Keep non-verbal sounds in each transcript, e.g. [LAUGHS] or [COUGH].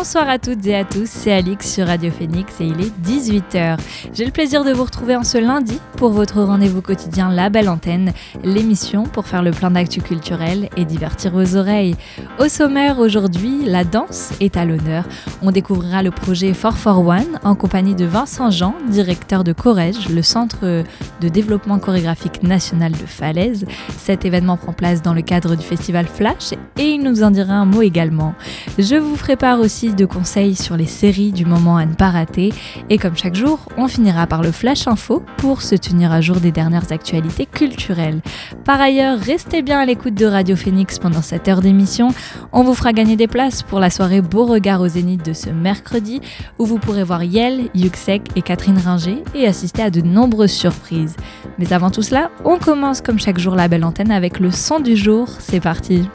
Bonsoir à toutes et à tous, c'est Alix sur Radio Phoenix et il est 18h. J'ai le plaisir de vous retrouver en ce lundi pour votre rendez-vous quotidien La Belle Antenne, l'émission pour faire le plein d'actu culturel et divertir vos oreilles. Au sommaire aujourd'hui, la danse est à l'honneur. On découvrira le projet 441 en compagnie de Vincent Jean, directeur de Corège, le centre de développement chorégraphique national de Falaise. Cet événement prend place dans le cadre du festival Flash et il nous en dira un mot également. Je vous prépare aussi de conseils sur les séries du moment à ne pas rater. Et comme chaque jour, on finira par le Flash Info pour se tenir à jour des dernières actualités culturelles. Par ailleurs, restez bien à l'écoute de Radio Phoenix pendant cette heure d'émission. On vous fera gagner des places pour la soirée Beauregard au Zénith de ce mercredi où vous pourrez voir Yel, Yuxek et Catherine Ringer et assister à de nombreuses surprises. Mais avant tout cela, on commence comme chaque jour la belle antenne avec le son du jour. C'est parti!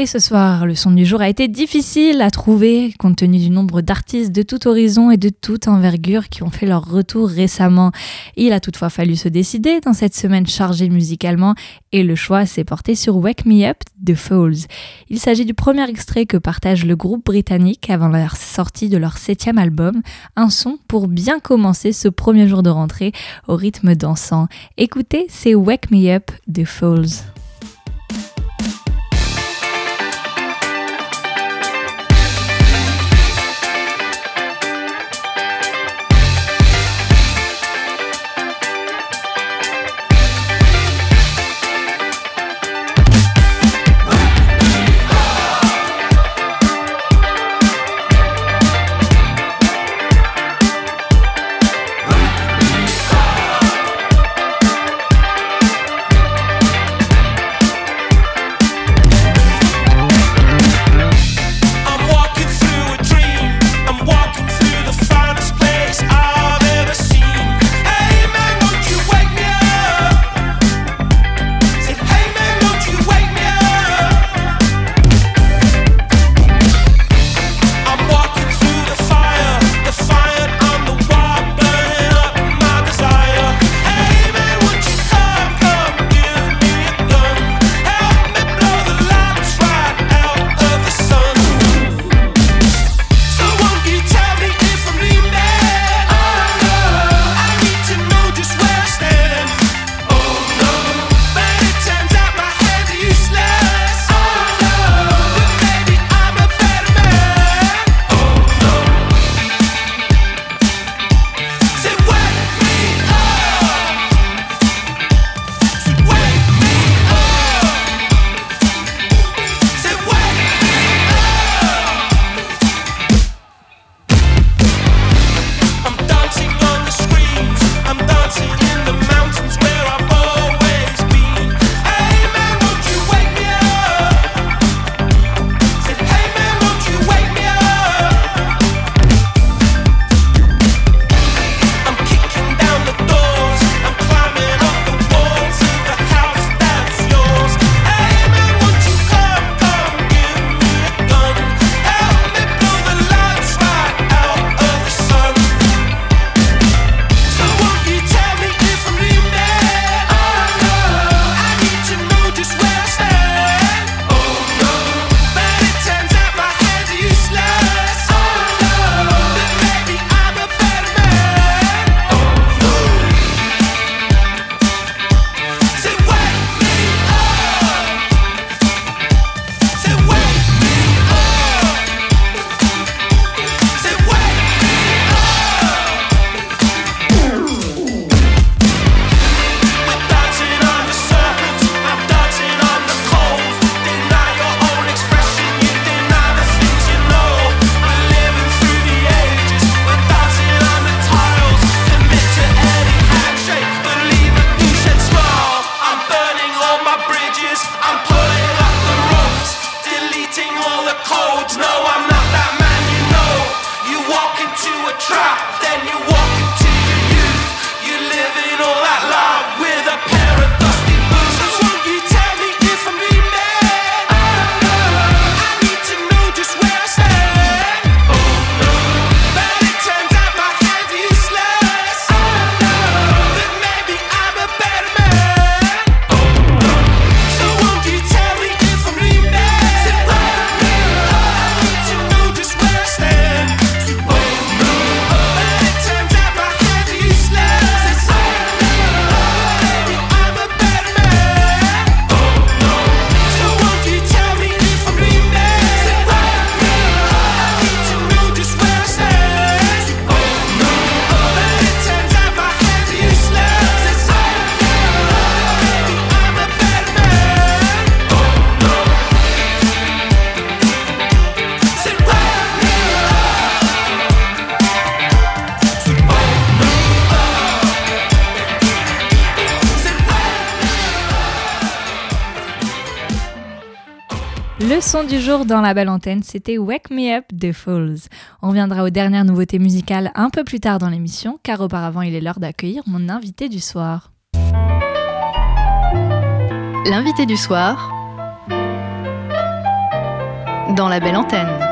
Et ce soir, le son du jour a été difficile à trouver compte tenu du nombre d'artistes de tout horizon et de toute envergure qui ont fait leur retour récemment. Il a toutefois fallu se décider dans cette semaine chargée musicalement et le choix s'est porté sur Wake Me Up de Falls. Il s'agit du premier extrait que partage le groupe britannique avant la sortie de leur septième album, un son pour bien commencer ce premier jour de rentrée au rythme dansant. Écoutez, c'est Wake Me Up de Falls. Dans la belle antenne, c'était Wake Me Up de Falls. On reviendra aux dernières nouveautés musicales un peu plus tard dans l'émission, car auparavant il est l'heure d'accueillir mon invité du soir. L'invité du soir dans la belle antenne.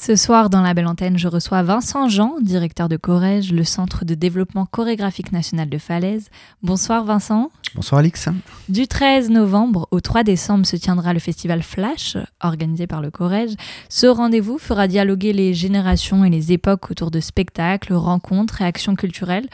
Ce soir, dans la belle antenne, je reçois Vincent Jean, directeur de Corège, le Centre de développement chorégraphique national de Falaise. Bonsoir Vincent. Bonsoir Alix. Du 13 novembre au 3 décembre se tiendra le festival Flash, organisé par le Corège. Ce rendez-vous fera dialoguer les générations et les époques autour de spectacles, rencontres et actions culturelles.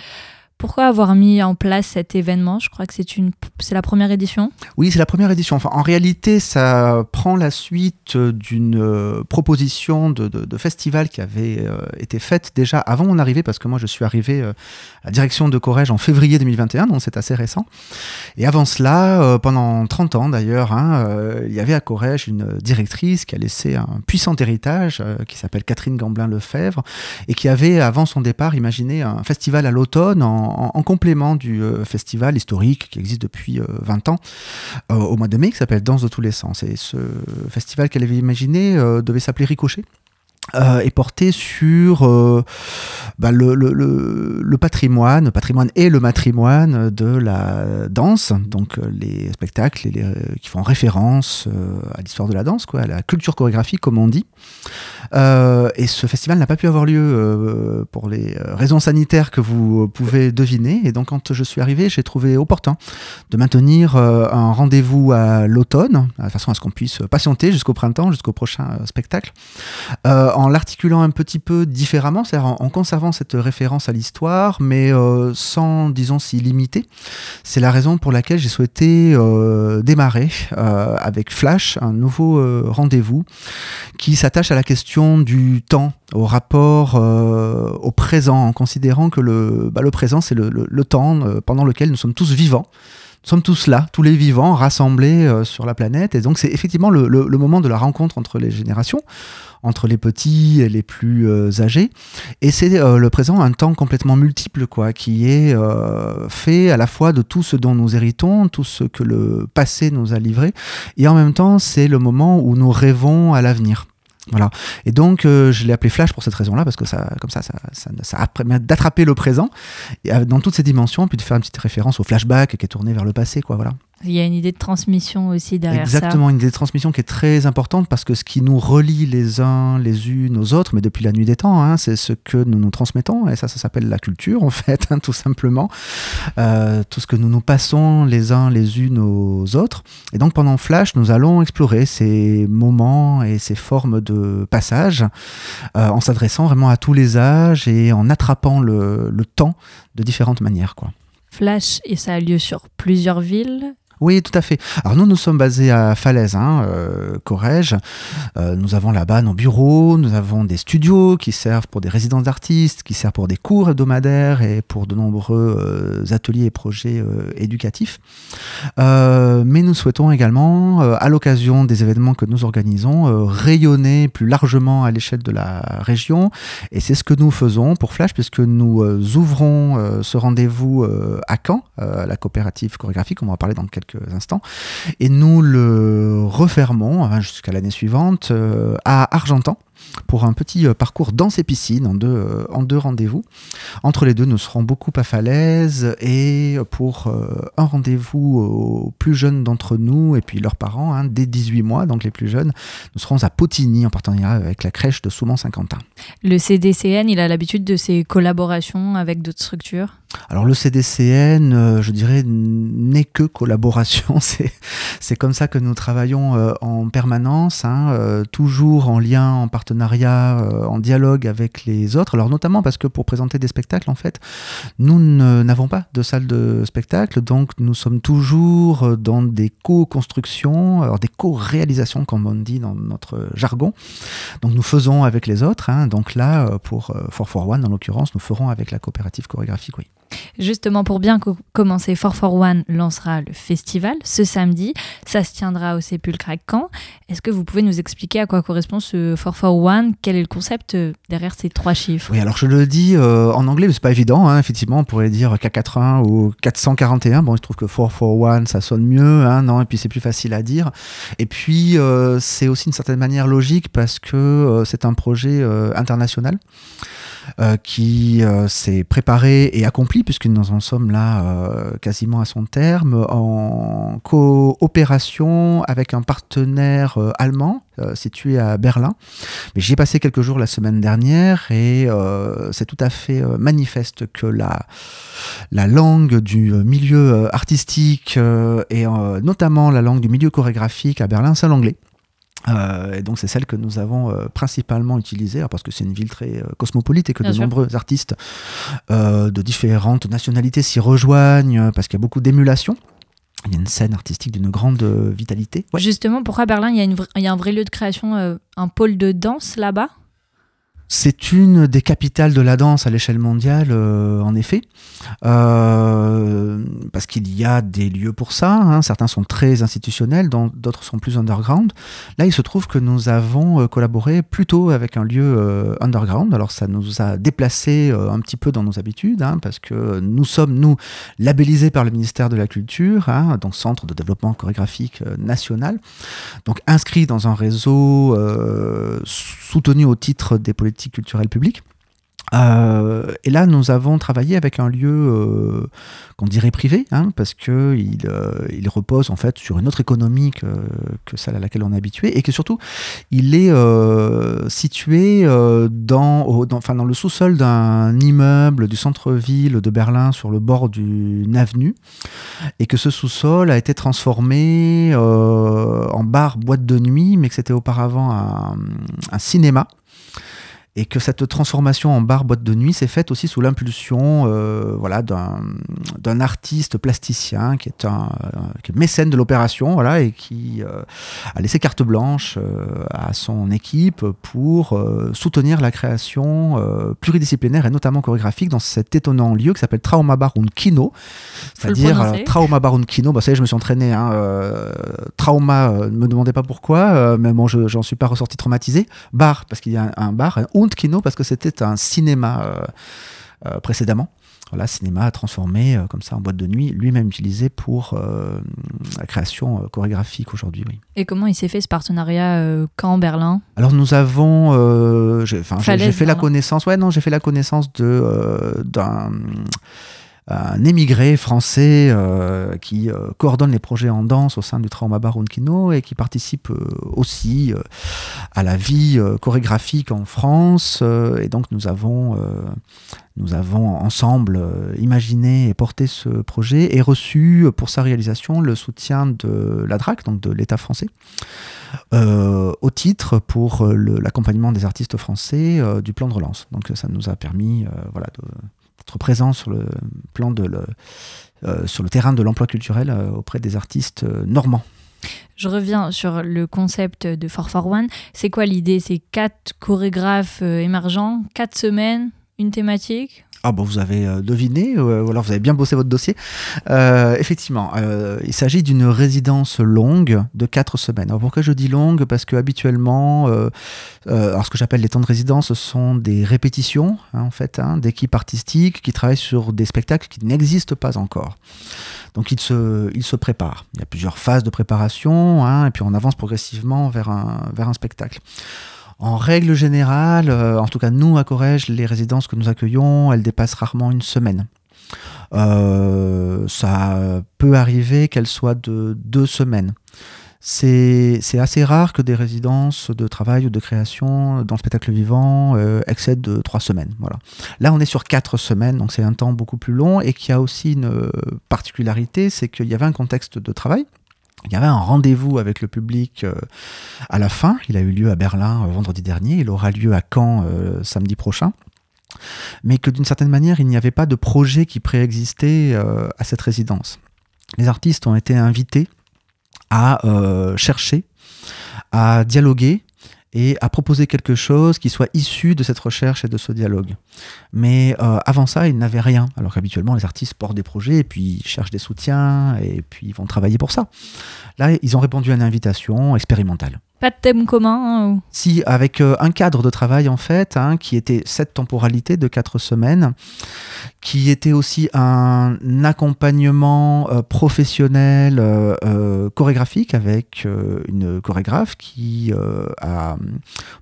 Pourquoi avoir mis en place cet événement? Je crois que c'est une, c'est la première édition. Oui, c'est la première édition. En réalité, ça prend la suite d'une euh, proposition de, festival qui avait euh, été faite déjà avant mon arrivée, parce que moi, je suis arrivé euh, à la direction de Corrège en février 2021, donc c'est assez récent. Et avant cela, pendant 30 ans d'ailleurs, hein, il y avait à Corrège une directrice qui a laissé un puissant héritage, qui s'appelle Catherine Gamblin-Lefebvre, et qui avait, avant son départ, imaginé un festival à l'automne en en, complément du euh, festival historique qui existe depuis 20 euh, ans euh, au mois de mai qui s'appelle Danse de tous les sens. Et ce festival qu'elle avait imaginé devait s'appeler Ricochet. Euh, est porté sur euh, bah, le, le, le, patrimoine, le patrimoine et le matrimoine de la danse, donc euh, les spectacles les, qui font référence à l'histoire de la danse, quoi, à la culture chorégraphique comme on dit. et ce festival n'a pas pu avoir lieu pour les raisons sanitaires que vous pouvez deviner. Et donc quand je suis arrivé, j'ai trouvé opportun de maintenir un rendez-vous à l'automne, de façon à ce qu'on puisse patienter jusqu'au printemps, jusqu'au prochain spectacle en l'articulant un petit peu différemment, c'est-à-dire en, conservant cette référence à l'histoire, mais euh, sans, disons, s'y limiter. C'est la raison pour laquelle j'ai souhaité euh, démarrer euh, avec Flash un nouveau rendez-vous qui s'attache à la question du temps, au rapport au présent, en considérant que le, bah, le présent, c'est le, temps pendant lequel nous sommes tous vivants sommes tous là, tous les vivants rassemblés sur la planète. Et donc, c'est effectivement le, moment de la rencontre entre les générations entre les petits et les plus euh, âgés. Et c'est euh, le présent un temps complètement multiple, quoi, qui est euh, fait à la fois de tout ce dont nous héritons, tout ce que le passé nous a livré, et en même temps, c'est le moment où nous rêvons à l'avenir. Voilà. Et donc, je l'ai appelé Flash pour cette raison-là, parce que ça, comme ça, ça, ça, ça permet d'attraper le présent et, dans toutes ses dimensions, puis de faire une petite référence au flashback qui est tourné vers le passé, quoi. Voilà. Il y a une idée de transmission aussi derrière Exactement, ça. Exactement, une idée de transmission qui est très importante parce que ce qui nous relie les uns les unes aux autres, mais depuis la nuit des temps, hein, c'est ce que nous nous transmettons, et ça, ça s'appelle la culture en [LAUGHS] fait, hein, tout simplement. Euh, tout ce que nous nous passons les uns les unes aux autres. Et donc pendant Flash, nous allons explorer ces moments et ces formes de passage euh, en s'adressant vraiment à tous les âges et en attrapant le, le temps de différentes manières. Quoi. Flash, et ça a lieu sur plusieurs villes oui, tout à fait. Alors nous, nous sommes basés à Falaise, hein, euh, Corrège. Euh, nous avons là-bas nos bureaux, nous avons des studios qui servent pour des résidences d'artistes, qui servent pour des cours hebdomadaires et pour de nombreux euh, ateliers et projets éducatifs. mais nous souhaitons également, à l'occasion des événements que nous organisons, rayonner plus largement à l'échelle de la région. Et c'est ce que nous faisons pour Flash, puisque nous ouvrons ce rendez-vous à Caen, la coopérative chorégraphique, on va en parler dans quelques instants. Et nous le refermons hein, jusqu'à l'année suivante à Argentan pour un petit euh, parcours dans ces piscines en deux, euh, en deux rendez-vous. Entre les deux, nous serons beaucoup à Falaise et pour euh, un rendez-vous aux plus jeunes d'entre nous et puis leurs parents, hein, dès 18 mois, donc les plus jeunes, nous serons à Potigny en partenariat avec la crèche de Soumont-Saint-Quentin. Le CDCN, il a l'habitude de ces collaborations avec d'autres structures? Alors le CDCN, euh, je dirais, n'est que collaboration. [LAUGHS] C'est comme ça que nous travaillons euh, en permanence, hein, euh, toujours en lien, en partenariat, en dialogue avec les autres. Alors notamment parce que pour présenter des spectacles, en fait, nous n'avons pas de salle de spectacle, donc nous sommes toujours dans des co-constructions, des co-réalisations, comme on dit dans notre jargon. Donc nous faisons avec les autres. Hein. donc là, pour 441 en l'occurrence, nous ferons avec la coopérative chorégraphique, oui. Justement, pour bien commencer, 441 lancera le festival ce samedi. Ça se tiendra au Sépulcre à Caen. Est-ce que vous pouvez nous expliquer à quoi correspond ce 441 Quel est le concept euh, derrière ces trois chiffres? Oui, alors je le dis euh, en anglais, mais c'est pas évident. Hein, effectivement, on pourrait dire K81 ou 441. Bon, je trouve que 441, ça sonne mieux, hein, non? Et puis c'est plus facile à dire. Et puis, euh, c'est aussi d'une certaine manière logique parce que c'est un projet international. Euh, qui euh, s'est préparé et accompli, puisque nous en sommes là euh, quasiment à son terme, en coopération avec un partenaire allemand situé à Berlin. J'y ai passé quelques jours la semaine dernière et c'est tout à fait manifeste que la, la langue du milieu artistique et notamment la langue du milieu chorégraphique à Berlin, c'est l'anglais. Euh, et donc c'est celle que nous avons euh, principalement utilisée, parce que c'est une ville très euh, cosmopolite et que de nombreux artistes de différentes nationalités s'y rejoignent, parce qu'il y a beaucoup d'émulation. Il y a une scène artistique d'une grande vitalité. Justement, pourquoi Berlin, il y, a il y, a un vrai lieu de création, un pôle de danse là-bas? C'est une des capitales de la danse à l'échelle mondiale, euh, en effet, euh, parce qu'il y a des lieux pour ça. Hein. Certains sont très institutionnels, d'autres sont plus underground. Là, il se trouve que nous avons euh, collaboré plutôt avec un lieu underground. Alors, ça nous a déplacé un petit peu dans nos habitudes, hein, parce que nous sommes, nous, labellisés par le ministère de la Culture, hein, donc Centre de développement chorégraphique national, donc inscrit dans un réseau soutenu au titre des politiques culturelle publique. Euh, et là, nous avons travaillé avec un lieu euh, qu'on dirait privé, hein, parce que il, euh, il, repose en fait sur une autre économie que, que, celle à laquelle on est habitué, et que surtout, il est situé dans, dans, enfin, dans le sous-sol d'un immeuble du centre-ville de Berlin sur le bord d'une avenue, et que ce sous-sol a été transformé en bar boîte de nuit, mais que c'était auparavant un cinéma et que cette transformation en bar boîte de nuit s'est faite aussi sous l'impulsion euh, voilà, d'un artiste plasticien qui est un mécène de l'opération voilà, et qui euh, a laissé carte blanche euh, à son équipe pour soutenir la création pluridisciplinaire et notamment chorégraphique dans cet étonnant lieu qui s'appelle Trauma Bar und Kino, c'est-à-dire Trauma Bar und Kino. Bah, ça y est, je me suis entraîné. Hein, trauma, ne me demandez pas pourquoi, mais bon, j'en suis pas ressorti traumatisé. Bar, parce qu'il y a un, un bar, Kino parce que c'était un cinéma euh, euh, précédemment. Voilà, cinéma transformé euh, comme ça en boîte de nuit, lui-même utilisé pour la création chorégraphique aujourd'hui. Oui. Et comment il s'est fait ce partenariat quand Berlin? Alors nous avons, j'ai fait la connaissance, ouais non, j'ai fait la connaissance de d'un un émigré français euh, qui euh, coordonne les projets en danse au sein du Trauma Bar Kino et qui participe euh, aussi à la vie chorégraphique en France. et donc nous avons, nous avons ensemble imaginé et porté ce projet et reçu pour sa réalisation le soutien de la DRAC, donc de l'État français. au titre pour l'accompagnement des artistes français du plan de relance. Donc ça nous a permis voilà, de, être présent euh, sur le terrain de l'emploi culturel euh, auprès des artistes euh, normands. Je reviens sur le concept de 441. C'est quoi l'idée? C'est quatre chorégraphes émergents, quatre semaines, une thématique? Ah bon, vous avez euh, deviné, euh, ou alors vous avez bien bossé votre dossier. Euh, effectivement, il s'agit d'une résidence longue de 4 semaines. Alors pourquoi je dis longue? Parce que habituellement, alors ce que j'appelle les temps de résidence, ce sont des répétitions, hein, en fait, hein, d'équipes artistiques qui travaillent sur des spectacles qui n'existent pas encore. Donc il se, il se prépare. Il y a plusieurs phases de préparation, hein, et puis on avance progressivement vers un, vers un spectacle. En règle générale, euh, en tout cas nous à Corrège, les résidences que nous accueillons, elles dépassent rarement une semaine. Euh, ça peut arriver qu'elles soient de deux semaines. C'est assez rare que des résidences de travail ou de création dans le spectacle vivant euh, excèdent de trois semaines. Voilà. Là, on est sur quatre semaines, donc c'est un temps beaucoup plus long et qui a aussi une particularité, c'est qu'il y avait un contexte de travail il y avait un rendez-vous avec le public euh, à la fin. Il a eu lieu à Berlin euh, vendredi dernier. Il aura lieu à Caen euh, samedi prochain. Mais que d'une certaine manière, il n'y avait pas de projet qui préexistait à cette résidence. Les artistes ont été invités à chercher, à dialoguer et à proposer quelque chose qui soit issu de cette recherche et de ce dialogue. Mais euh, avant ça, ils n'avaient rien. Alors qu'habituellement, les artistes portent des projets et puis ils cherchent des soutiens et puis ils vont travailler pour ça. Là, ils ont répondu à une invitation expérimentale. Pas de thème commun hein, Si, avec euh, un cadre de travail en fait, hein, qui était cette temporalité de quatre semaines, qui était aussi un accompagnement euh, professionnel euh, chorégraphique avec une chorégraphe qui a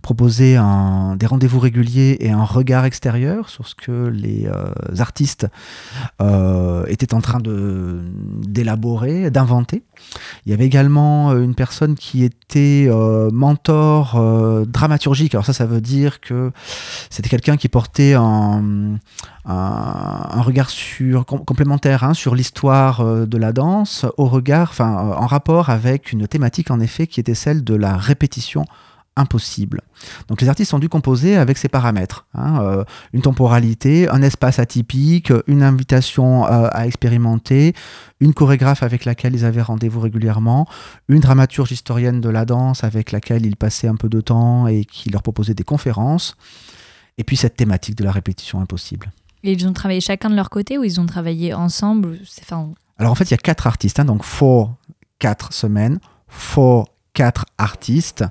proposé des rendez-vous réguliers et un regard extérieur sur ce que les artistes étaient en train d'élaborer, d'inventer. Il y avait également une personne qui était mentor euh, dramaturgique. Alors ça, ça veut dire que c'était quelqu'un qui portait un, regard sur, complémentaire hein, sur l'histoire euh, de la danse, au regard, enfin, en rapport avec une thématique en effet qui était celle de la répétition impossible. Donc les artistes ont dû composer avec ces paramètres. Hein, euh, une temporalité, un espace atypique, une invitation euh, à expérimenter, une chorégraphe avec laquelle ils avaient rendez-vous régulièrement, une dramaturge historienne de la danse avec laquelle ils passaient un peu de temps et qui leur proposait des conférences, et puis cette thématique de la répétition impossible. Et ils ont travaillé chacun de leur côté ou ils ont travaillé ensemble Alors en fait, il y a quatre artistes, hein, donc four, quatre semaines, four, quatre artistes,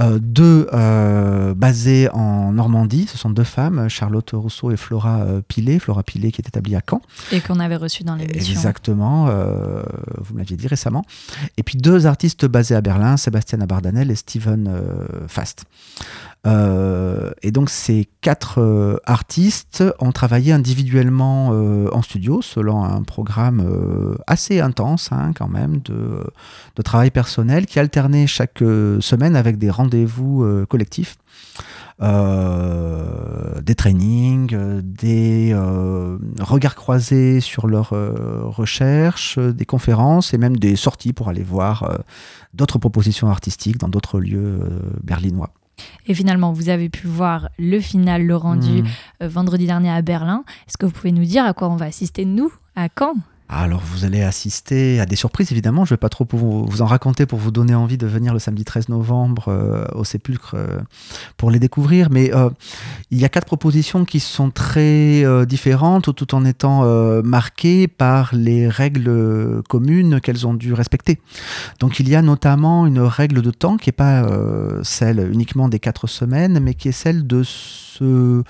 euh, deux euh, basés en Normandie, ce sont deux femmes, Charlotte Rousseau et Flora euh, Pilet, Flora Pilet qui est établie à Caen. Et qu'on avait reçu dans l'émission. Exactement, vous me l'aviez dit récemment. Et puis deux artistes basés à Berlin, Sébastien Abardanel et Steven Fast. Euh, et donc ces quatre euh, artistes ont travaillé individuellement euh, en studio selon un programme assez intense hein, quand même de, de, travail personnel qui alternait chaque semaine avec des rendez-vous collectifs. des trainings, des regards croisés sur leurs recherches, des conférences et même des sorties pour aller voir d'autres propositions artistiques dans d'autres lieux berlinois. Et finalement, vous avez pu voir le final, le rendu hmm. euh, vendredi dernier à Berlin. Est-ce que vous pouvez nous dire à quoi on va assister, nous, à Caen? Alors vous allez assister à des surprises évidemment, je ne vais pas trop vous, en raconter pour vous donner envie de venir le samedi 13 novembre euh, au Sépulcre euh, pour les découvrir, mais euh, il y a quatre propositions qui sont très différentes tout en étant marquées par les règles communes qu'elles ont dû respecter. Donc il y a notamment une règle de temps qui n'est pas celle uniquement des quatre semaines, mais qui est celle de se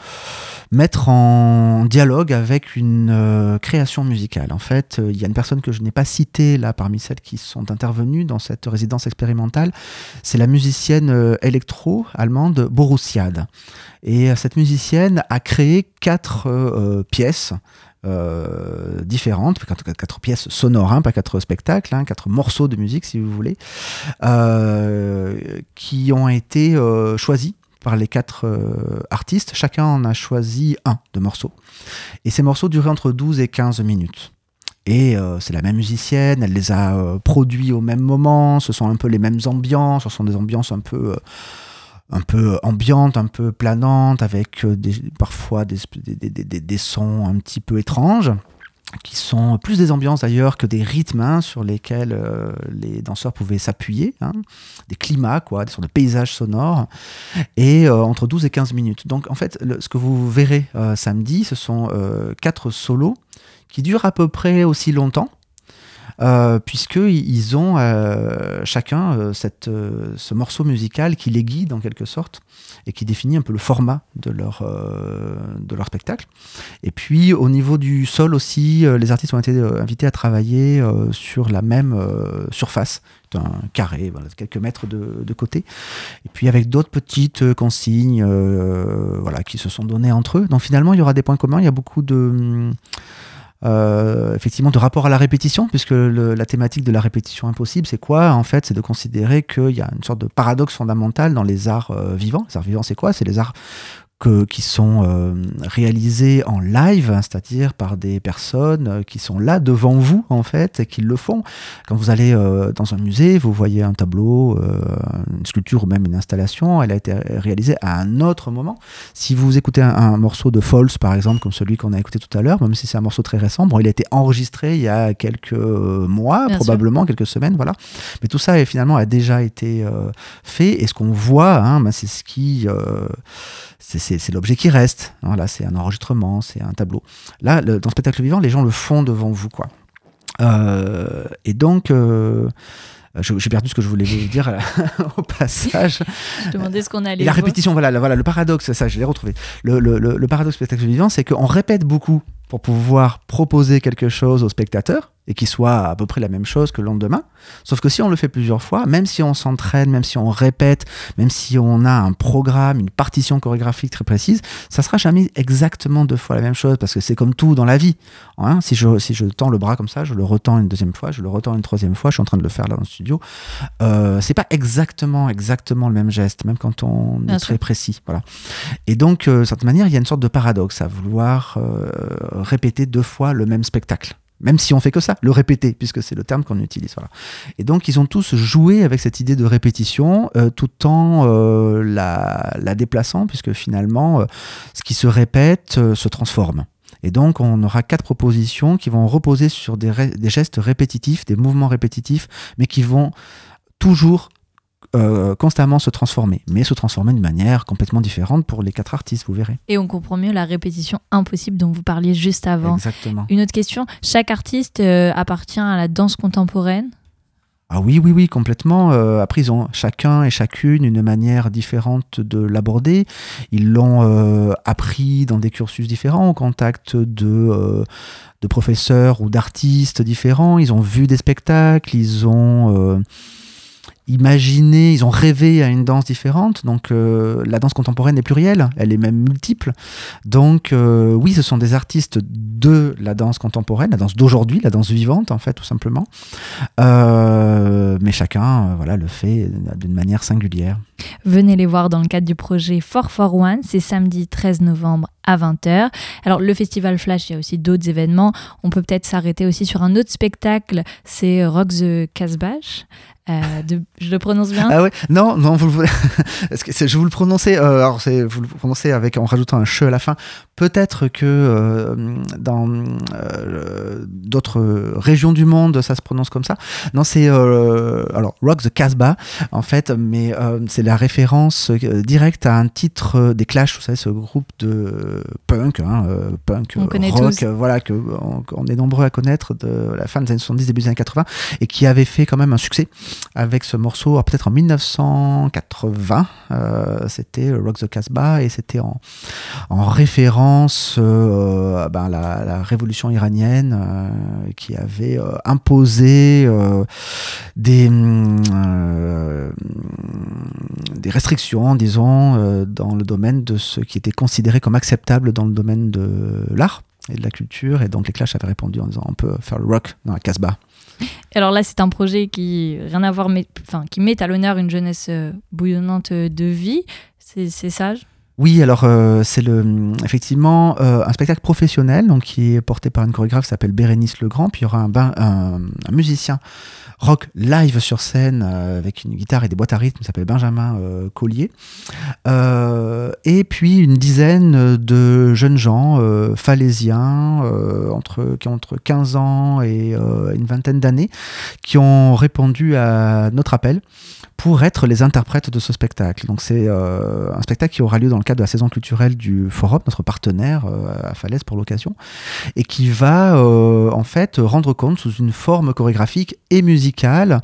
mettre en dialogue avec une euh, création musicale. En fait, euh, il y a une personne que je n'ai pas citée là parmi celles qui sont intervenues dans cette résidence expérimentale. C'est la musicienne euh, électro-allemande Borussiad. Et cette musicienne a créé quatre pièces différentes, quatre, pièces sonores, hein, pas quatre spectacles, hein, quatre morceaux de musique si vous voulez, qui ont été choisis par les quatre euh, artistes. Chacun en a choisi un de morceaux. Et ces morceaux duraient entre 12 et 15 minutes. Et euh, c'est la même musicienne, elle les a euh, produits au même moment, ce sont un peu les mêmes ambiances, ce sont des ambiances un peu, un peu ambiantes, un peu planantes, avec parfois des, des, sons un petit peu étranges qui sont plus des ambiances d'ailleurs que des rythmes hein, sur lesquels euh, les danseurs pouvaient s'appuyer, hein. des climats, quoi, des sortes de paysages sonores, et euh, entre 12 et 15 minutes. Donc en fait, ce que vous verrez euh, samedi, ce sont quatre solos qui durent à peu près aussi longtemps, puisqu'ils ont chacun ce morceau musical qui les guide en quelque sorte et qui définit un peu le format de leur, de leur spectacle. Et puis au niveau du sol aussi, les artistes ont été invités à travailler sur la même surface un carré, quelques mètres de, côté. Et puis avec d'autres petites euh, consignes euh, voilà, qui se sont données entre eux. Donc finalement, il y aura des points communs. Il y a beaucoup de... Euh, effectivement de rapport à la répétition, puisque la thématique de la répétition impossible, c'est quoi? En fait, c'est de considérer qu'il y a une sorte de paradoxe fondamental dans les arts vivants. Les arts vivants, c'est quoi? C'est les arts qui sont euh, réalisés en live, c'est-à-dire par des personnes euh, qui sont là devant vous en fait et qui le font. Quand vous allez euh, dans un musée, vous voyez un tableau, une sculpture ou même une installation, elle a été réalisée à un autre moment. Si vous écoutez un, morceau de Falls par exemple, comme celui qu'on a écouté tout à l'heure, même si c'est un morceau très récent, bon, il a été enregistré il y a quelques mois, probablement quelques semaines, voilà. Mais tout ça finalement a déjà été fait et ce qu'on voit, hein, ben, c'est ce qui c'est l'objet qui reste. Voilà, c'est un enregistrement, c'est un tableau. Là, dans le spectacle vivant, les gens le font devant vous, quoi. Euh, et donc, euh, j'ai perdu ce que je voulais vous dire [LAUGHS] au passage. je demandais ce qu'on allait. la répétition, voilà, voilà, le paradoxe, ça, je l'ai retrouvé. Le, le, le, le paradoxe spectacle vivant, c'est qu'on répète beaucoup pour pouvoir proposer quelque chose au spectateur et qui soit à peu près la même chose que le lendemain. Sauf que si on le fait plusieurs fois, même si on s'entraîne, même si on répète, même si on a un programme, une partition chorégraphique très précise, ça sera jamais exactement deux fois la même chose parce que c'est comme tout dans la vie. Hein. si, je, si je tends le bras comme ça, je le retends une deuxième fois, je le retends une troisième fois, je suis en train de le faire là dans le studio. Euh, c'est pas exactement, exactement le même geste, même quand on est très précis. Voilà. Et donc, euh, de cette manière, il y a une sorte de paradoxe à vouloir euh, répéter deux fois le même spectacle. Même si on fait que ça, le répéter, puisque c'est le terme qu'on utilise. Et donc, ils ont tous joué avec cette idée de répétition, euh, tout en euh, la, la, déplaçant, puisque finalement, euh, ce qui se répète se transforme. Et donc, on aura quatre propositions qui vont reposer sur des gestes répétitifs, des mouvements répétitifs, mais qui vont toujours euh, constamment se transformer, mais se transformer d'une manière complètement différente pour les quatre artistes, vous verrez. Et on comprend mieux la répétition impossible dont vous parliez juste avant. Exactement. Une autre question, chaque artiste euh, appartient à la danse contemporaine? Ah oui, oui, oui, complètement. Euh, après, ils ont chacun et chacune une manière différente de l'aborder. Ils l'ont appris dans des cursus différents, au contact de, de professeurs ou d'artistes différents. Ils ont vu des spectacles, ils ont imaginé, ils ont rêvé à une danse différente. Donc euh, la danse contemporaine est plurielle, elle est même multiple. Donc euh, oui, ce sont des artistes de la danse contemporaine, la danse d'aujourd'hui, la danse vivante en fait tout simplement. Euh, mais chacun voilà le fait d'une manière singulière. Venez les voir dans le cadre du projet For For One, c'est samedi 13 novembre à 20h. Alors le festival Flash, il y a aussi d'autres événements. On peut peut-être s'arrêter aussi sur un autre spectacle, c'est Rock the Casbah euh, je le prononce bien? Ah ouais. Non, non, vous le... [LAUGHS] je vous le prononçais, euh, alors c'est vous le prononcez avec en rajoutant un che à la fin. Peut-être que euh, dans d'autres régions du monde, ça se prononce comme ça. Non, c'est alors Rock the Casbah en fait, mais c'est la référence directe à un titre des Clash, vous savez, ce groupe de punk, hein, punk, on rock, voilà, que on, est nombreux à connaître de la fin des années 70, début des années 80, et qui avait fait quand même un succès avec ce morceau, peut-être en 1980. Euh, c'était Rock the Casbah et c'était en, référence euh, ben, à la, révolution iranienne euh, qui avait imposé des, des restrictions, disons, dans le domaine de ce qui était considéré comme acceptable dans le domaine de l'art et de la culture. Et donc les Clash avaient répondu en disant on peut faire le rock dans la Casbah. Alors là, c'est un projet qui rien à voir, mais enfin qui met à l'honneur une jeunesse euh, bouillonnante de vie. C'est sage. Oui, alors euh, c'est effectivement euh, un spectacle professionnel donc qui est porté par une chorégraphe qui s'appelle Bérénice Legrand, puis il y aura un, musicien rock live sur scène euh, avec une guitare et des boîtes à rythme, qui s'appelle Benjamin Collier. Et puis une dizaine de jeunes gens falaisiens entre, qui ont entre 15 ans et une vingtaine d'années qui ont répondu à notre appel pour être les interprètes de ce spectacle. Donc c'est un spectacle qui aura lieu dans le cadre de la saison culturelle du Forum, notre partenaire à Falaise pour l'occasion, et qui va en fait rendre compte sous une forme chorégraphique et musicale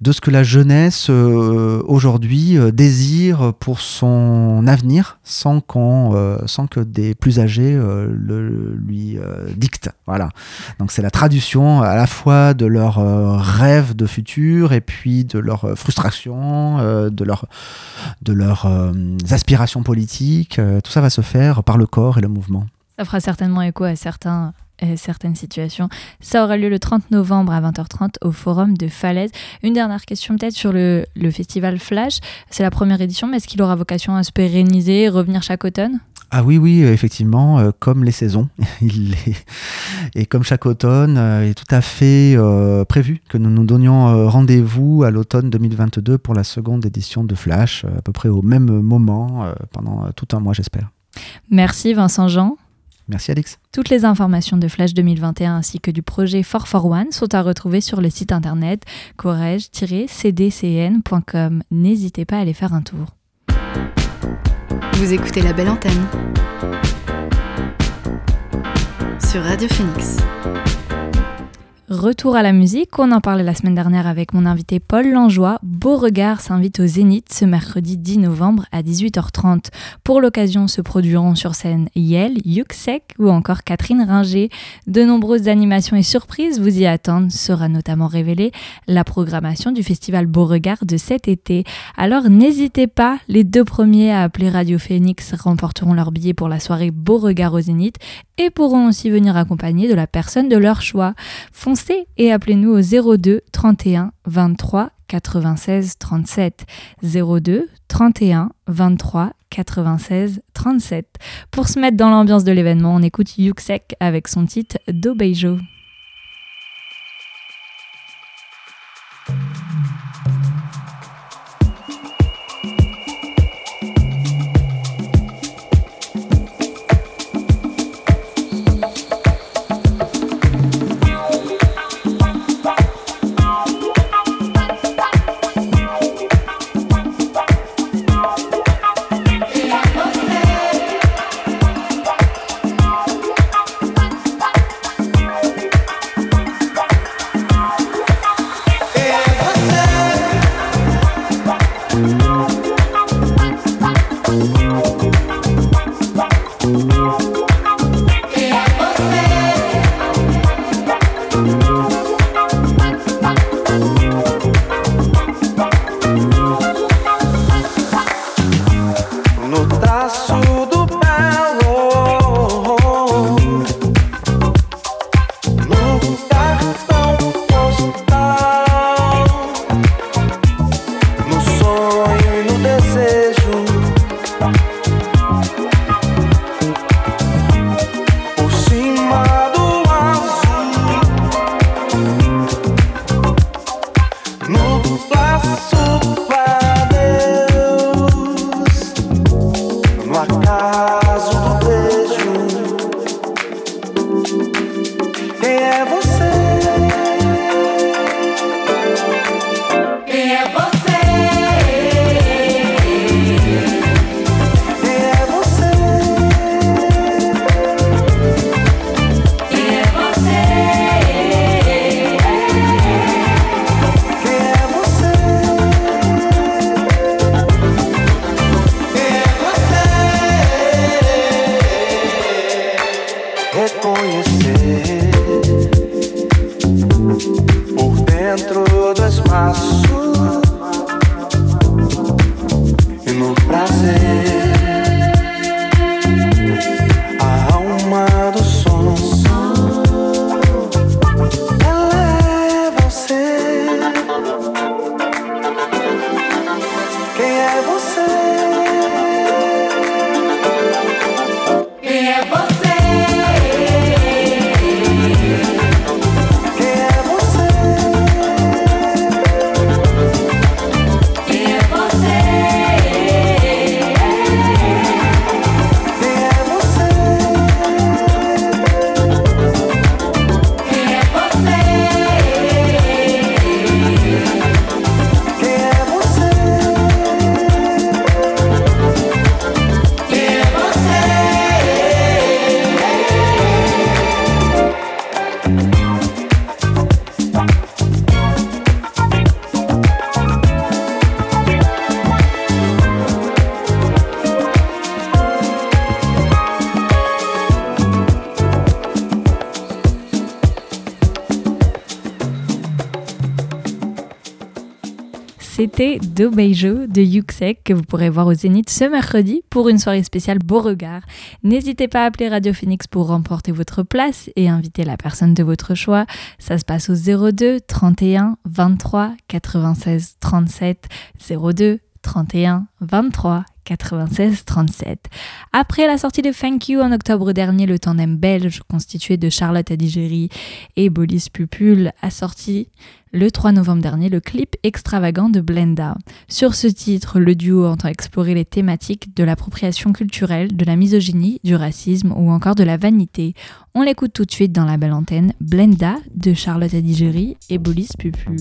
de ce que la jeunesse aujourd'hui désire pour son avenir sans que des plus âgés le lui dictent. Voilà. Donc c'est la traduction à la fois de leurs rêves de futur et puis de leur frustration, de leur de leurs euh, aspirations politiques. Euh, tout ça va se faire par le corps et le mouvement. Ça fera certainement écho à certains certaines situations. Ça aura lieu le 30 novembre à 20h30 au Forum de Falaise. Une dernière question peut-être sur le, le festival Flash. C'est la première édition, mais est-ce qu'il aura vocation à se pérenniser revenir chaque automne? Ah oui, oui, effectivement, euh, comme les saisons. [LAUGHS] il est... Et comme chaque automne, euh, il est tout à fait euh, prévu que nous nous donnions rendez-vous à l'automne 2022 pour la seconde édition de Flash, à peu près au même moment, pendant tout un mois, j'espère. Merci Vincent Jean. Merci Alix. Toutes les informations de Flash 2021 ainsi que du projet 441 sont à retrouver sur le site internet corège-cdcn.com. N'hésitez pas à aller faire un tour. Vous écoutez la belle antenne sur Radio Phoenix. Retour à la musique, on en parlait la semaine dernière avec mon invité Paul Langeois. Beauregard s'invite au Zénith ce mercredi 10 novembre à 18h30. Pour l'occasion se produiront sur scène Yel, Yuxek ou encore Catherine Ringer. De nombreuses animations et surprises vous y attendent. Sera notamment révélée la programmation du festival Beauregard de cet été. Alors n'hésitez pas, les deux premiers à appeler Radio Phoenix remporteront leur billet pour la soirée Beauregard au Zénith et pourront aussi venir accompagner de la personne de leur choix. Foncez et appelez-nous au 02 31 23 96 37 02 31 23 96 37. Pour se mettre dans l'ambiance de l'événement, on écoute Yuxek avec son titre Dobeijo. C'était Dobeijo de Yuxek que vous pourrez voir au Zénith ce mercredi pour une soirée spéciale Beauregard. N'hésitez pas à appeler Radio Phoenix pour remporter votre place et inviter la personne de votre choix. Ça se passe au 02 31 23 96 37 02 31 23 96 37. Après la sortie de Thank You en octobre dernier, le tandem belge constitué de Charlotte Adigéry et Bolis Pupul a sorti le 3 novembre dernier le clip extravagant de Blenda. Sur ce titre, le duo entend explorer les thématiques de l'appropriation culturelle, de la misogynie, du racisme ou encore de la vanité. On l'écoute tout de suite dans la belle antenne, Blenda de Charlotte Adigéry et Bolis Pupul.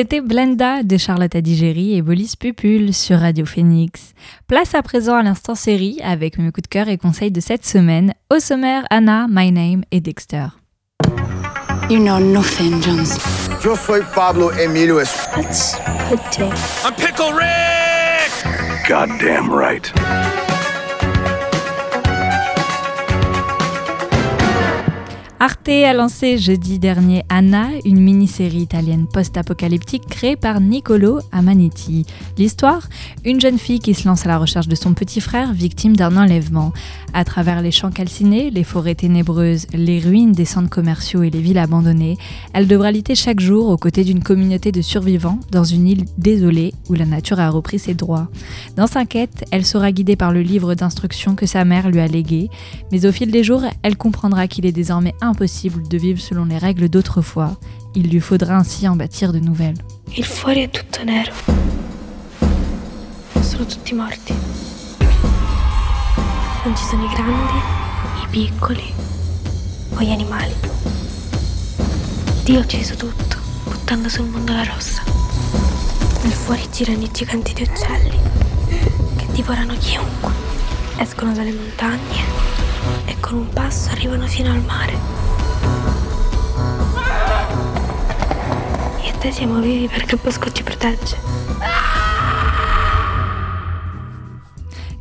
C'était Blenda de Charlotte Adigéry et Bolis Pupul sur Radio Phoenix. Place à présent à l'instant série avec mes coups de cœur et conseils de cette semaine. Au sommaire, Anna, My Name et Dexter. You know nothing, Jones. Yo soy Pablo Emilio Es- That's pretty. I'm Pickle Rick! Goddamn right. Arte a lancé jeudi dernier Anna, une mini-série italienne post-apocalyptique créée par Niccolo Amanetti. L'histoire Une jeune fille qui se lance à la recherche de son petit frère victime d'un enlèvement. À travers les champs calcinés, les forêts ténébreuses, les ruines des centres commerciaux et les villes abandonnées, elle devra lutter chaque jour aux côtés d'une communauté de survivants dans une île désolée où la nature a repris ses droits. Dans sa quête, elle sera guidée par le livre d'instructions que sa mère lui a légué, mais au fil des jours, elle comprendra qu'il est désormais impossible impossible de vivre selon les règles d'autrefois. Il lui faudra ainsi en bâtir de nouvelles. Il fuori è tutto nero. Sono tutti morti. Non ci sono i grandi, i piccoli o gli animali. Dio ha ucciso tutto, buttando sul mondo la rossa. Nel fuori girano i giganti di uccelli che divorano chiunque. Escono dalle montagne e con un passo arrivano fino al mare. Io e te siamo vivi perché il bosco ci protegge.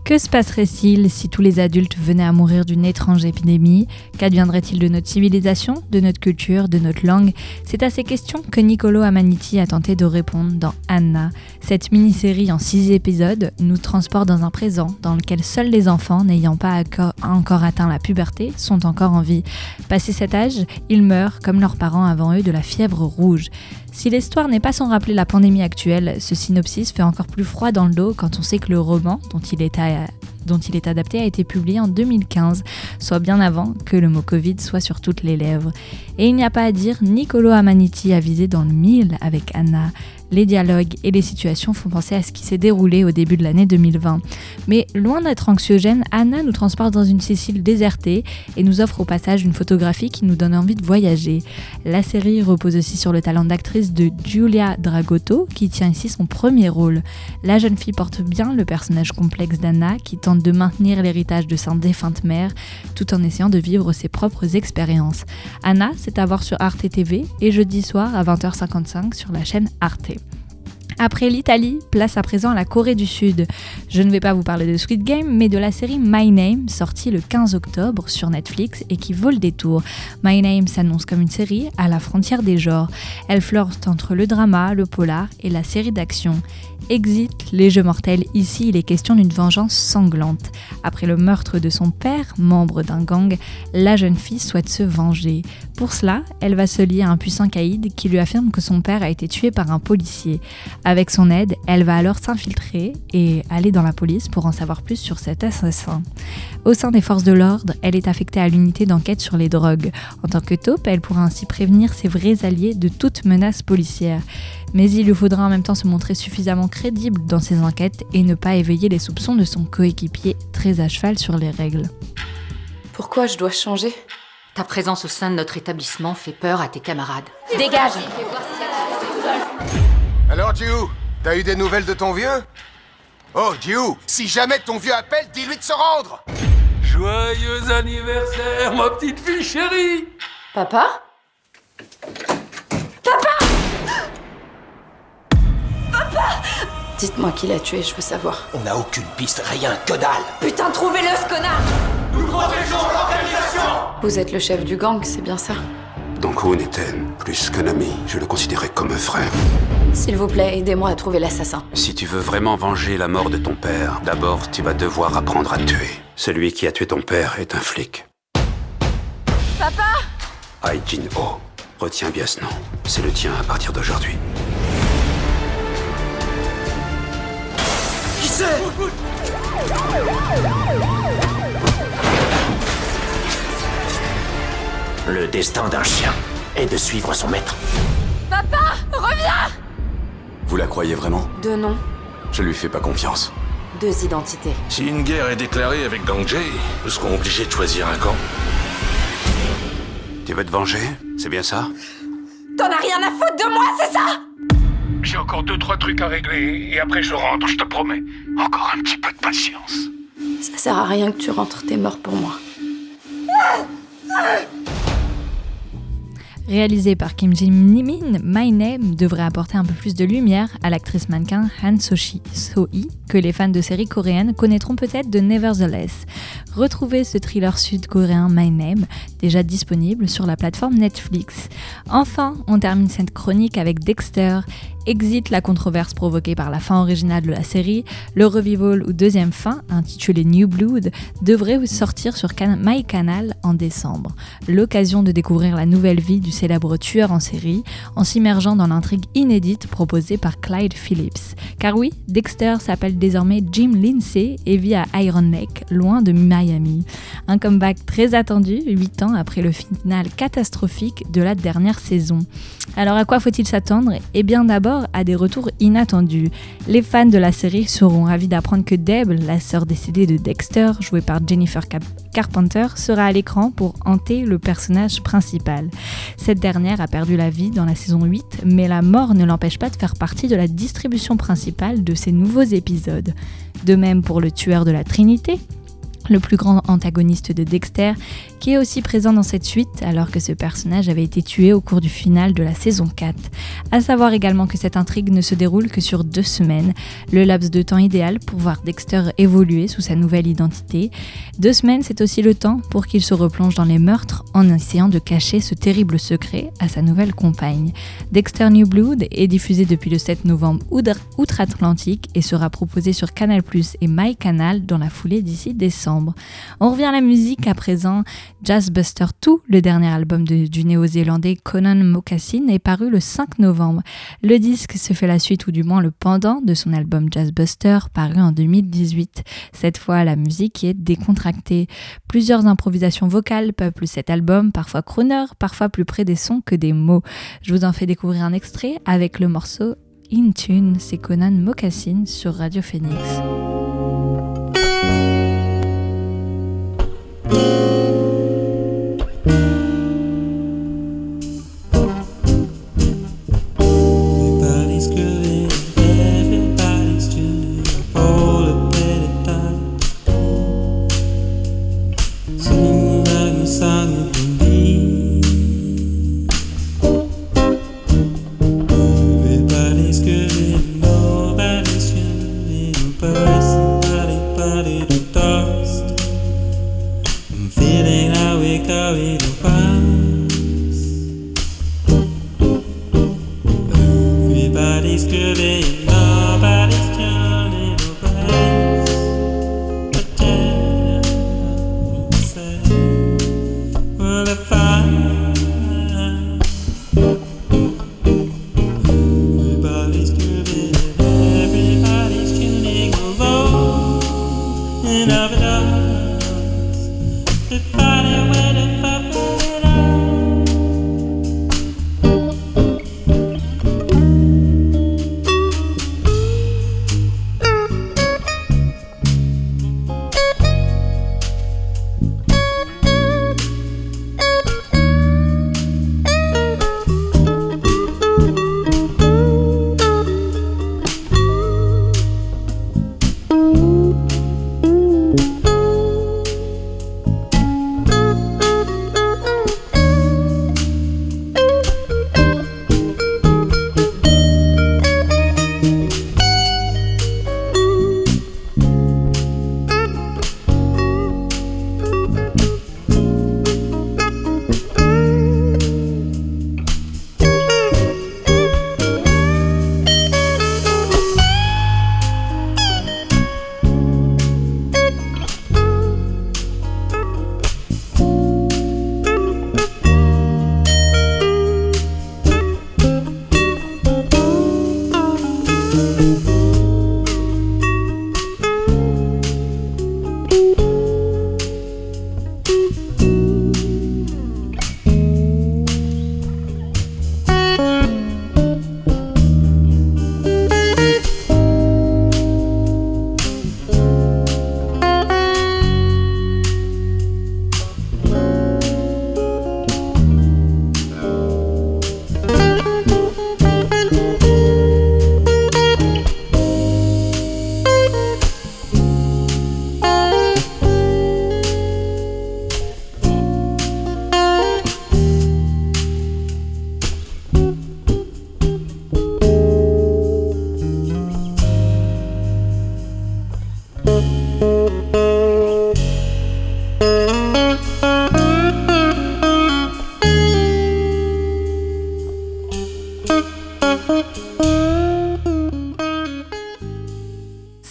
Que se passerait-il si tous les adultes venaient à mourir d'une étrange épidémie? Qu'adviendrait-il de notre civilisation, de notre culture, de notre langue? C'est à ces questions que Niccolo Amaniti a tenté de répondre dans Anna. Cette mini-série en six épisodes nous transporte dans un présent dans lequel seuls les enfants n'ayant pas encore atteint la puberté sont encore en vie. Passé cet âge, ils meurent comme leurs parents avant eux de la fièvre rouge. Si l'histoire n'est pas sans rappeler la pandémie actuelle, ce synopsis fait encore plus froid dans le dos quand on sait que le roman dont il est, à- dont il est adapté a été publié en 2015, soit bien avant que le mot Covid soit sur toutes les lèvres. Et il n'y a pas à dire, Niccolo Amaniti a visé dans le mille avec Anna. Les dialogues et les situations font penser à ce qui s'est déroulé au début de l'année 2020. Mais loin d'être anxiogène, Anna nous transporte dans une Sicile désertée et nous offre au passage une photographie qui nous donne envie de voyager. La série repose aussi sur le talent d'actrice de Giulia Dragotto, qui tient ici son premier rôle. La jeune fille porte bien le personnage complexe d'Anna, qui tente de maintenir l'héritage de sa défunte mère, tout en essayant de vivre ses propres expériences. Anna, c'est à voir sur Arte TV et jeudi soir à 20h55 sur la chaîne Arte. Après l'Italie, place à présent à la Corée du Sud. Je ne vais pas vous parler de Squid Game, mais de la série My Name, sortie le 15 octobre sur Netflix et qui vaut le détour. My Name s'annonce comme une série à la frontière des genres. Elle flirte entre le drama, le polar et la série d'action. Exit les jeux mortels, ici il est question d'une vengeance sanglante. Après le meurtre de son père, membre d'un gang, la jeune fille souhaite se venger. Pour cela, elle va se lier à un puissant caïd qui lui affirme que son père a été tué par un policier. Avec son aide, elle va alors s'infiltrer et aller dans la police pour en savoir plus sur cet assassin. Au sein des forces de l'ordre, elle est affectée à l'unité d'enquête sur les drogues. En tant que taupe, elle pourra ainsi prévenir ses vrais alliés de toute menace policière. Mais il lui faudra en même temps se montrer suffisamment crédible dans ses enquêtes et ne pas éveiller les soupçons de son coéquipier très à cheval sur les règles. Pourquoi je dois changer? Ta présence au sein de notre établissement fait peur à tes camarades. Dégage. Alors, Jiu, t'as eu des nouvelles de ton vieux? Oh, Jiu, si jamais ton vieux appelle, dis-lui de se rendre. Joyeux anniversaire, ma petite fille chérie. Papa? Dites-moi qui l'a tué, je veux savoir. On n'a aucune piste, rien, que dalle Putain, trouvez-le, ce connard Vous êtes le chef du gang, c'est bien ça Donc Hoon était plus qu'un ami. Je le considérais comme un frère. S'il vous plaît, aidez-moi à trouver l'assassin. Si tu veux vraiment venger la mort de ton père, d'abord tu vas devoir apprendre à tuer. Celui qui a tué ton père est un flic. Papa Ai Jin Ho. Retiens bien ce nom. C'est le tien à partir d'aujourd'hui. Le destin d'un chien est de suivre son maître. Papa Reviens Vous la croyez vraiment? Deux noms, Je lui fais pas confiance. deux identités. Si une guerre est déclarée avec Gang J, nous serons obligés de choisir un camp. Tu veux te venger? C'est bien ça? T'en as rien à foutre de moi, c'est ça? J'ai encore deux, trois trucs à régler, et après je rentre, je te promets. Encore un petit peu de patience. Ça sert à rien que tu rentres, t'es mort pour moi. Réalisé par Kim Ji-min, My Name devrait apporter un peu plus de lumière à l'actrice mannequin Han So-hee, que les fans de séries coréennes connaîtront peut-être de Nevertheless. Retrouvez ce thriller sud-coréen My Name, déjà disponible sur la plateforme Netflix. Enfin, on termine cette chronique avec Dexter. Exit la controverse provoquée par la fin originale de la série, le revival ou deuxième fin, intitulé New Blood, devrait sortir sur Can- MyCanal en décembre. L'occasion de découvrir la nouvelle vie du célèbre tueur en série en s'immergeant dans l'intrigue inédite proposée par Clyde Phillips. Car oui, Dexter s'appelle désormais Jim Lindsay et vit à Iron Lake, loin de Un comeback très attendu, 8 ans après le final catastrophique de la dernière saison. Alors à quoi faut-il s'attendre? Eh bien d'abord à des retours inattendus. Les fans de la série seront ravis d'apprendre que Deb, la sœur décédée de Dexter, jouée par Jennifer Carpenter, sera à l'écran pour hanter le personnage principal. Cette dernière a perdu la vie dans la saison 8, mais la mort ne l'empêche pas de faire partie de la distribution principale de ces nouveaux épisodes. De même pour le tueur de la Trinité, le plus grand antagoniste de Dexter, qui est aussi présent dans cette suite alors que ce personnage avait été tué au cours du final de la saison 4. À savoir également que cette intrigue ne se déroule que sur deux semaines, le laps de temps idéal pour voir Dexter évoluer sous sa nouvelle identité. Deux semaines, c'est aussi le temps pour qu'il se replonge dans les meurtres en essayant de cacher ce terrible secret à sa nouvelle compagne. Dexter New Blood est diffusé depuis le 7 novembre outre- outre-Atlantique et sera proposé sur Canal+ et MyCanal dans la foulée d'ici décembre. On revient à la musique à présent. Jazzbuster 2, le dernier album du néo-zélandais Conan Mocassin, est paru le 5 novembre. Le disque se fait la suite ou du moins le pendant de son album Jazzbuster paru en 2018. Cette fois, la musique est décontractée. Plusieurs improvisations vocales peuplent cet album, parfois crooner, parfois plus près des sons que des mots. Je vous en fais découvrir un extrait avec le morceau In Tune, c'est Conan Mocassin sur Radio Phoenix.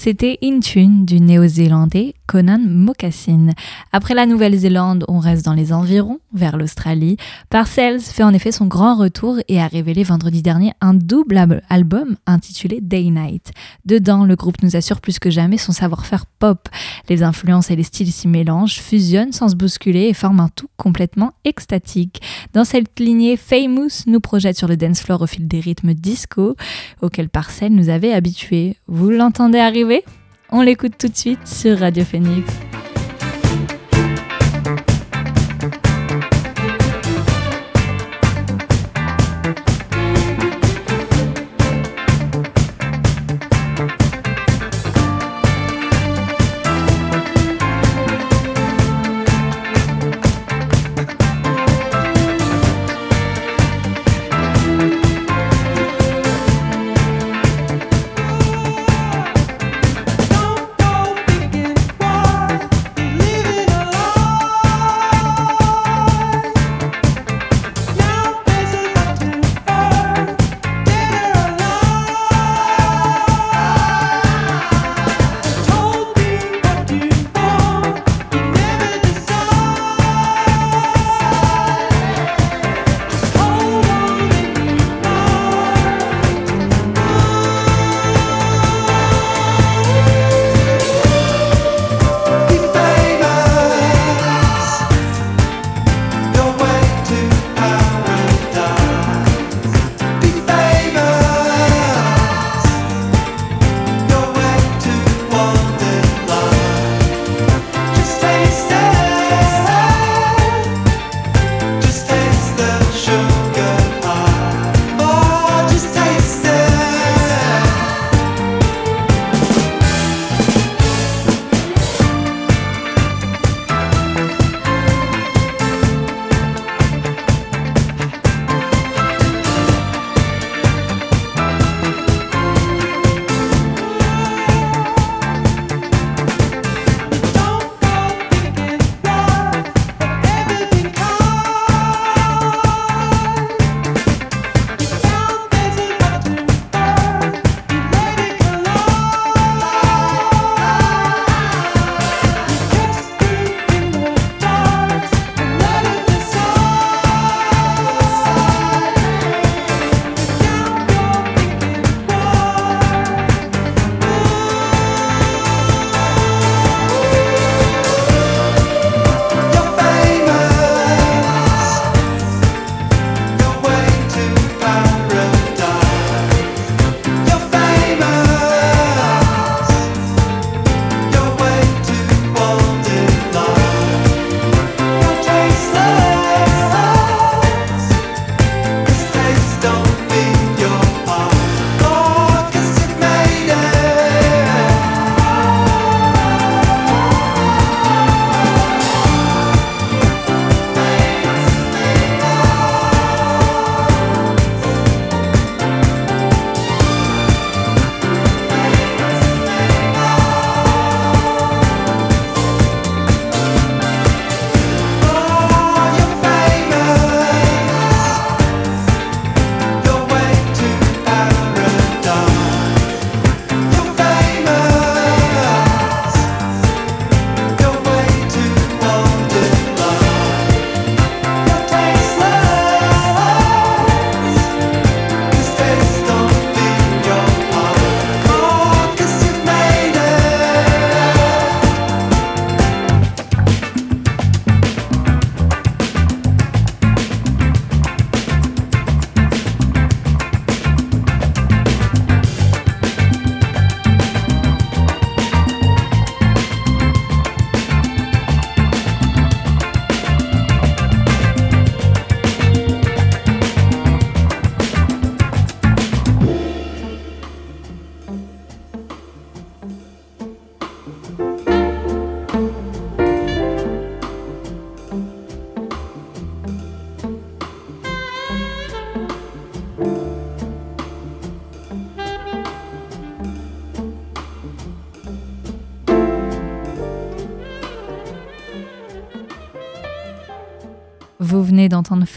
C'était In Tune du néo-zélandais Conan Mocassin. Après la Nouvelle-Zélande, on reste dans les environs, vers l'Australie. Parcells fait en effet son grand retour et a révélé vendredi dernier un double album intitulé Day Night. Dedans, le groupe nous assure plus que jamais son savoir-faire pop. Les influences et les styles s'y mélangent, fusionnent sans se bousculer et forment un tout complètement extatique. Dans cette lignée, Famous nous projette sur le dance floor au fil des rythmes disco auxquels Parcel nous avait habitués. Vous l'entendez arriver? On l'écoute tout de suite sur Radio Phoenix.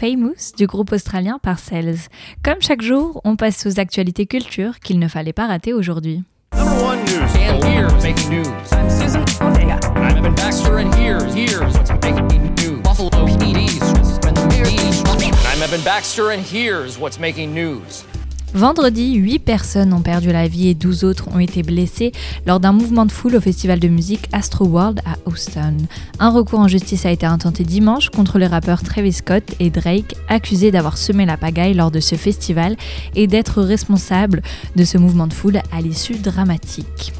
Famous du groupe australien Parcells. Comme chaque jour, on passe aux actualités culture qu'il ne fallait pas rater aujourd'hui. number one news. And here's making news. I'm Susan Ortega. I'm Evan Baxter, and here's here's what's making news. Vendredi, 8 personnes ont perdu la vie et 12 autres ont été blessées lors d'un mouvement de foule au festival de musique Astro World à Houston. Un recours en justice a été intenté dimanche contre les rappeurs Travis Scott et Drake, accusés d'avoir semé la pagaille lors de ce festival et d'être responsables de ce mouvement de foule à l'issue dramatique.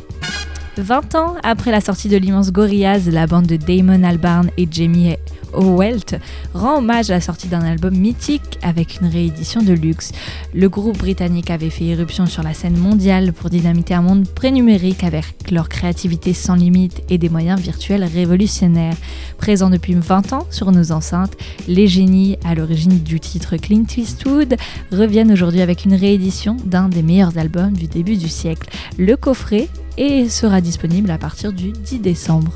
20 ans après la sortie de l'immense Gorillaz, la bande de Damon Albarn et Jamie Owelt rend hommage à la sortie d'un album mythique avec une réédition de luxe. Le groupe britannique avait fait irruption sur la scène mondiale pour dynamiter un monde pré-numérique avec leur créativité sans limite et des moyens virtuels révolutionnaires. Présents depuis 20 ans sur nos enceintes, les génies à l'origine du titre Clint Eastwood reviennent aujourd'hui avec une réédition d'un des meilleurs albums du début du siècle. Le coffret et sera disponible à partir du 10 décembre.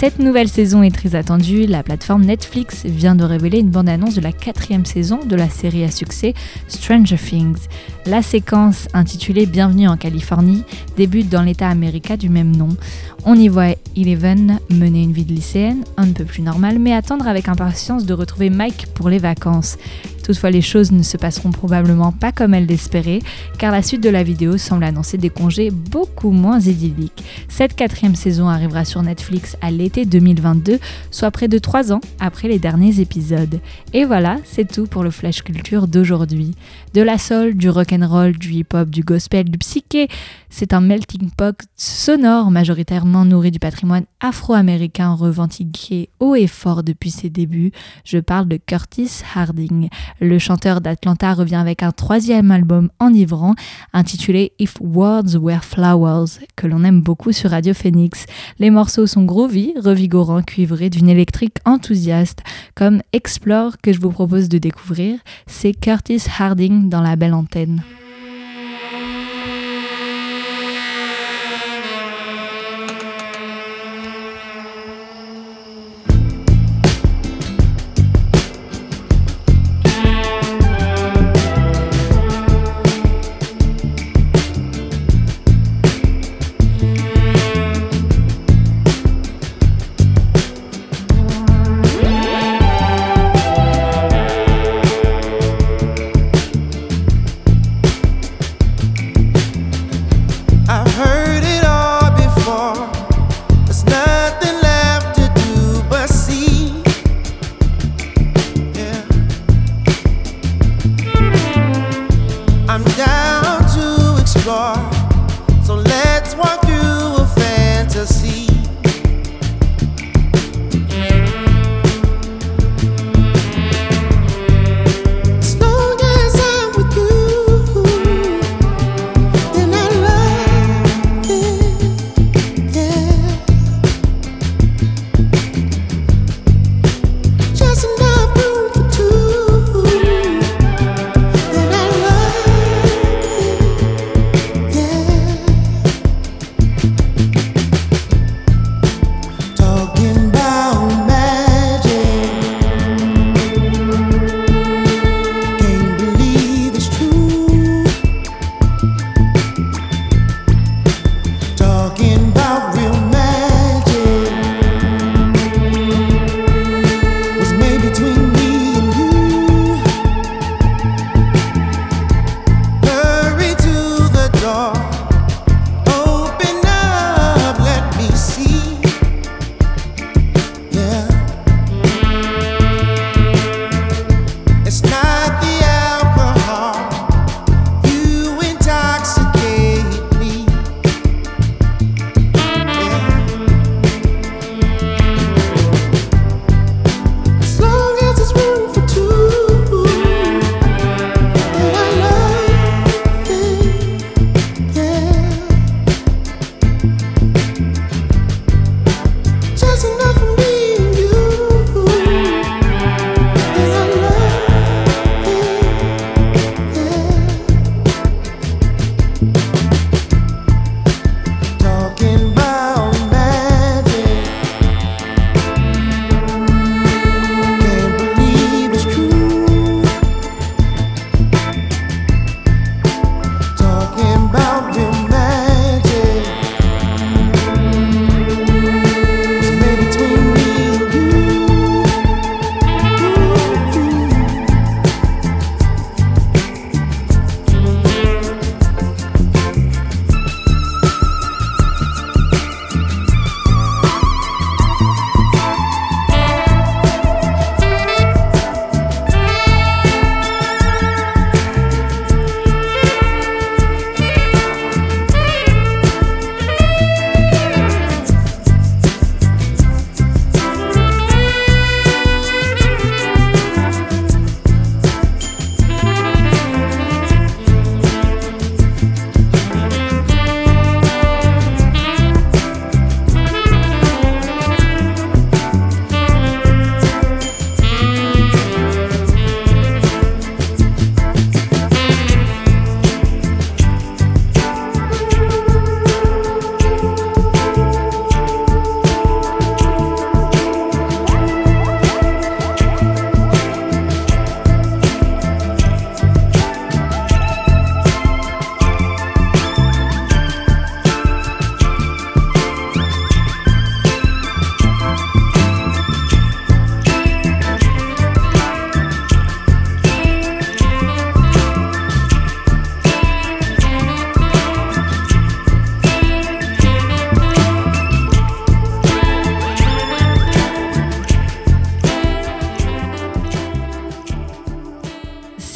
Cette nouvelle saison est très attendue. La plateforme Netflix vient de révéler une bande-annonce de la quatrième saison de la série à succès Stranger Things. La séquence intitulée Bienvenue en Californie débute dans l'état américain du même nom. On y voit Eleven mener une vie de lycéenne un peu plus normale, mais attendre avec impatience de retrouver Mike pour les vacances. Toutefois, les choses ne se passeront probablement pas comme elle l'espérait, car la suite de la vidéo semble annoncer des congés beaucoup moins idylliques. Cette quatrième saison arrivera sur Netflix à l'été 2022, soit près de trois ans après les derniers épisodes. Et voilà, c'est tout pour le Flash Culture d'aujourd'hui. De la soul, du rock'n'roll, du hip-hop, du gospel, du psyché, c'est un melting pot sonore majoritairement nourri du patrimoine afro-américain revendiqué haut et fort depuis ses débuts. Je parle de Curtis Harding. Le chanteur d'Atlanta revient avec un troisième album enivrant intitulé If Words Were Flowers, que l'on aime beaucoup sur Radio Phoenix. Les morceaux sont groovy, revigorants, cuivrés d'une électrique enthousiaste, comme Explore que je vous propose de découvrir. C'est Curtis Harding dans la belle antenne.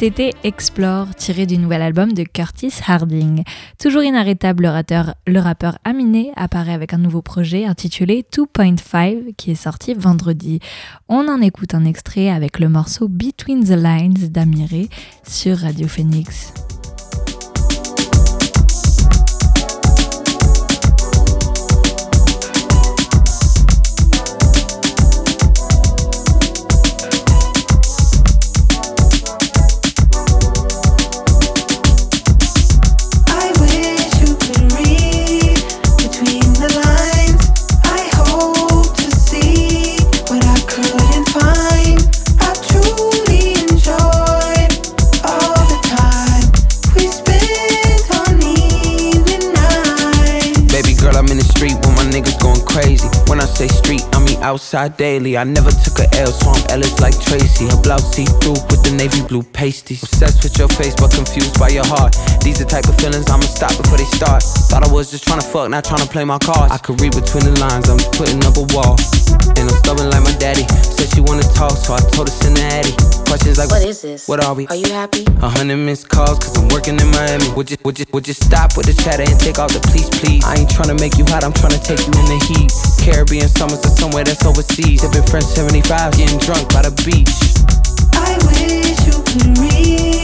C'était Explore, tiré du nouvel album de Curtis Harding. Toujours inarrêtable, le, le rappeur Aminé apparaît avec un nouveau projet intitulé 2.5 qui est sorti vendredi. On en écoute un extrait avec le morceau Between the Lines d'Amiré sur Radio Phoenix. say street outside daily. I never took a L, so I'm Ellis like Tracy. Her blouse see through with the navy blue pasties. Obsessed with your face, but confused by your heart. These the type of feelings I'ma stop before they start. Thought I was just tryna fuck, not tryna play my cards. I could read between the lines, I'm just putting up a wall. And I'm stubborn like my daddy. Said she wanna talk, so I told her send the Addy. Questions like, What is this? What are we? Are you happy? A hundred missed calls, cause I'm working in Miami. Would you, would you, would you stop with the chatter and take off the please, please? I ain't tryna make you hot, I'm tryna take you in the heat. Caribbean summers are somewhere that's overseas. Sipping French 75, getting drunk by the beach. I wish you could read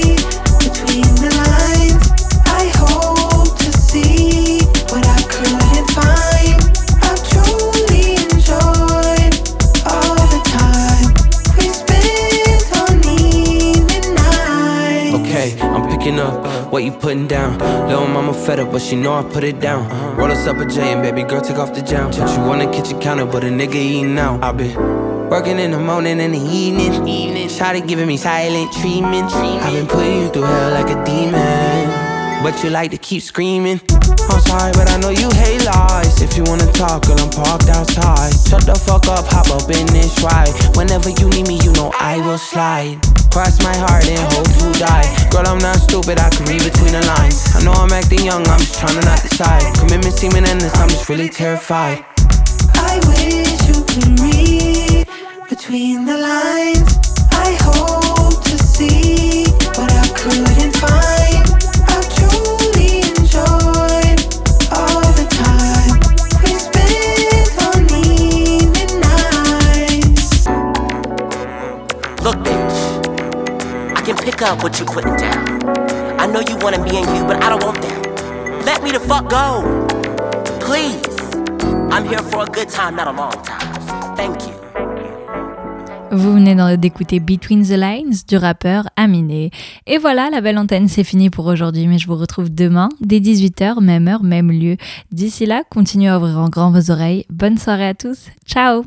what you putting down. Little mama fed up, but she know I put it down. Roll us up a J and baby girl take off the jam. Put you on the kitchen counter, but a nigga eating out. I been working in the morning and the evening. Evening, giving me silent treatment. I've been putting you through hell like a demon. But you like to keep screaming. I'm sorry, but I know you hate lies. If you wanna talk, girl, I'm parked outside. Shut the fuck up, hop up in this ride. Whenever you need me, you know I will slide. Cross my heart and hope to die. Girl, I'm not stupid, I can read between the lines. I know I'm acting young, I'm just trying to not decide. Commitment seeming endless, I'm just really terrified. I wish you could read between the lines. I hope to see what I couldn't find. Bitch, I can pick up what you're putting down. I know you wanted me and you, but I don't want that. Let me the fuck go. Please. I'm here for a good time, not a long time. Thank you. Vous venez d'écouter Between the Lines du rappeur Aminé. Et voilà, la belle antenne, c'est fini pour aujourd'hui, mais je vous retrouve demain, dès 18h, même heure, même lieu. D'ici là, continuez à ouvrir en grand vos oreilles. Bonne soirée à tous. Ciao